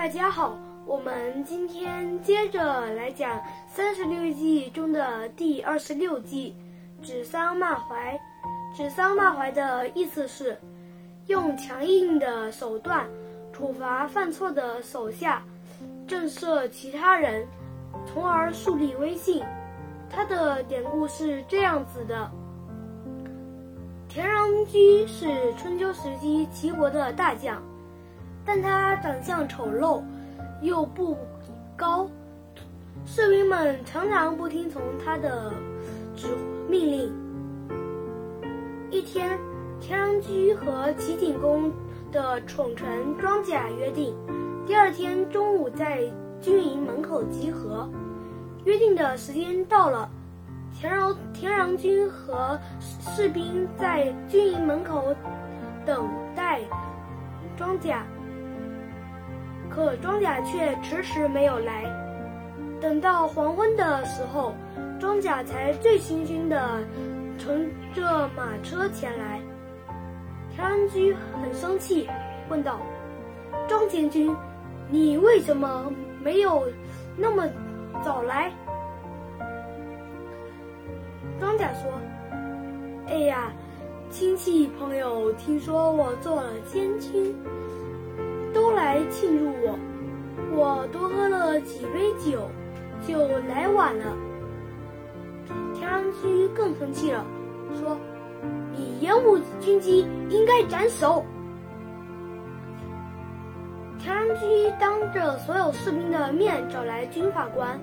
大家好，我们今天接着来讲三十六计中的第二十六计“指桑骂槐”。指桑骂槐的意思是用强硬的手段处罚犯错的手下，震慑其他人，从而树立威信。它的典故是这样子的：田穰苴是春秋时期齐国的大将。但他长相丑陋，又不高，士兵们常常不听从他的指命令。一天，田穰苴和齐景公的宠臣庄贾约定，第二天中午在军营门口集合。约定的时间到了，田穰田穰苴和士兵在军营门口等待庄贾。可庄稼却迟迟没有来，等到黄昏的时候，庄稼才醉醺醺的乘着马车前来。田安居很生气，问道：“庄将军，你为什么没有那么早来？”庄稼说：“哎呀，亲戚朋友听说我做了监军。”庆祝我，我多喝了几杯酒，就来晚了。田穰苴更生气了，说：“你延误军机，应该斩首。”田穰苴当着所有士兵的面找来军法官，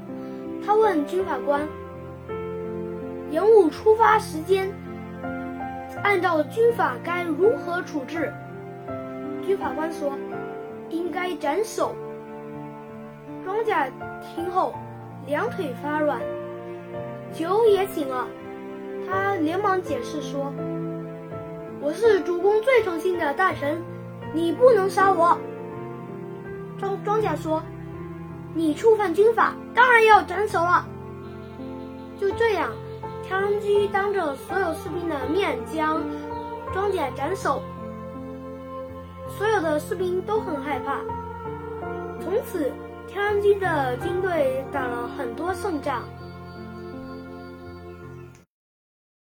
他问军法官：“延误出发时间，按照军法该如何处置？”军法官说。应该斩首。庄稼听后，两腿发软，酒也醒了。他连忙解释说：“我是主公最宠幸的大臣，你不能杀我。”庄庄稼说：“你触犯军法，当然要斩首了。”就这样，田穰苴当着所有士兵的面将庄稼斩首。所有的士兵都很害怕。从此，天津的军队打了很多胜仗。